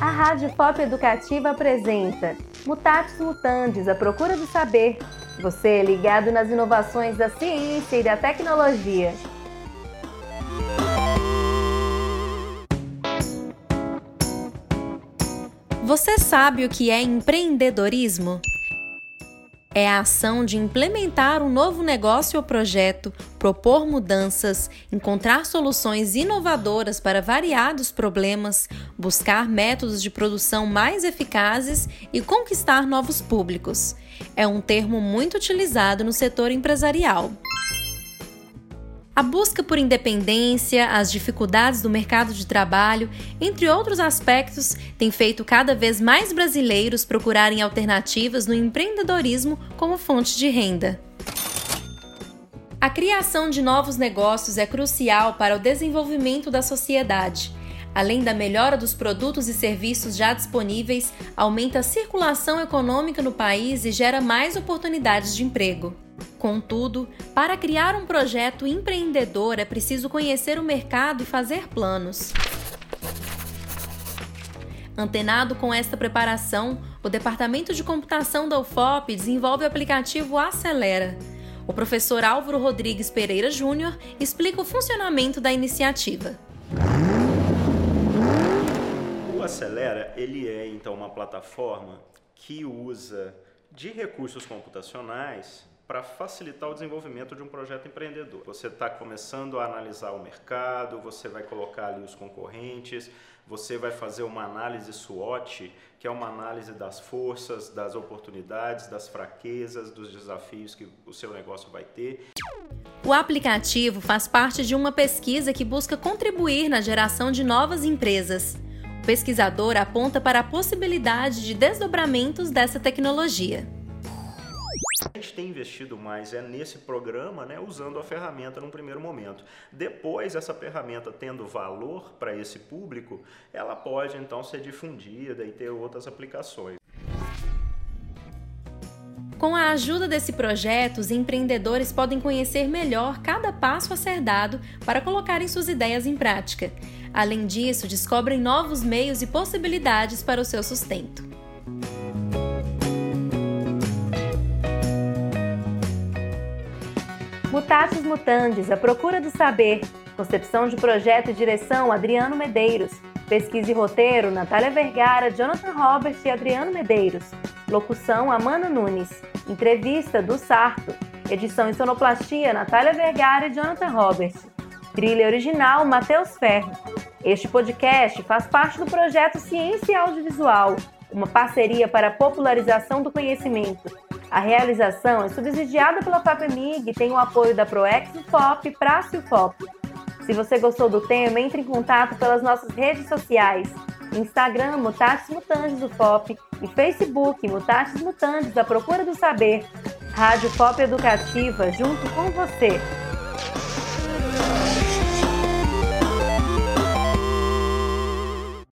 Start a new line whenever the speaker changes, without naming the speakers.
A Rádio Pop Educativa apresenta Mutatis Mutandis, a procura do saber. Você é ligado nas inovações da ciência e da tecnologia.
Você sabe o que é empreendedorismo? É a ação de implementar um novo negócio ou projeto, propor mudanças, encontrar soluções inovadoras para variados problemas, buscar métodos de produção mais eficazes e conquistar novos públicos. É um termo muito utilizado no setor empresarial. A busca por independência, as dificuldades do mercado de trabalho, entre outros aspectos, tem feito cada vez mais brasileiros procurarem alternativas no empreendedorismo como fonte de renda. A criação de novos negócios é crucial para o desenvolvimento da sociedade. Além da melhora dos produtos e serviços já disponíveis, aumenta a circulação econômica no país e gera mais oportunidades de emprego. Contudo, para criar um projeto empreendedor é preciso conhecer o mercado e fazer planos. Antenado com esta preparação, o Departamento de Computação da UFOP desenvolve o aplicativo Acelera. O professor Álvaro Rodrigues Pereira Júnior explica o funcionamento da iniciativa.
O Acelera ele é então uma plataforma que usa de recursos computacionais para facilitar o desenvolvimento de um projeto empreendedor. Você está começando a analisar o mercado, você vai colocar ali os concorrentes, você vai fazer uma análise SWOT, que é uma análise das forças, das oportunidades, das fraquezas, dos desafios que o seu negócio vai ter.
O aplicativo faz parte de uma pesquisa que busca contribuir na geração de novas empresas. O pesquisador aponta para a possibilidade de desdobramentos dessa tecnologia.
A gente tem investido mais é nesse programa, né, usando a ferramenta num primeiro momento. Depois, essa ferramenta tendo valor para esse público, ela pode então ser difundida e ter outras aplicações.
Com a ajuda desse projeto, os empreendedores podem conhecer melhor cada passo a ser dado para colocarem suas ideias em prática. Além disso, descobrem novos meios e possibilidades para o seu sustento.
Mutatis Mutandis, A Procura do Saber. Concepção de projeto e direção, Adriano Medeiros. Pesquisa e roteiro, Natália Vergara, Jonathan Robert e Adriano Medeiros. Locução, Amanda Nunes. Entrevista, do Sarto. Edição e sonoplastia, Natália Vergara e Jonathan Robert. Trilha original, Matheus Ferro. Este podcast faz parte do projeto Ciência Audiovisual, uma parceria para a popularização do conhecimento a realização é subsidiada pela FAPEMIG e tem o apoio da Proex FOP, e FOP. Se você gostou do tema, entre em contato pelas nossas redes sociais. Instagram, Mutatis Mutandis, FOP, e Facebook, Mutatis Mutandis, A Procura do Saber. Rádio FOP Educativa, junto com você.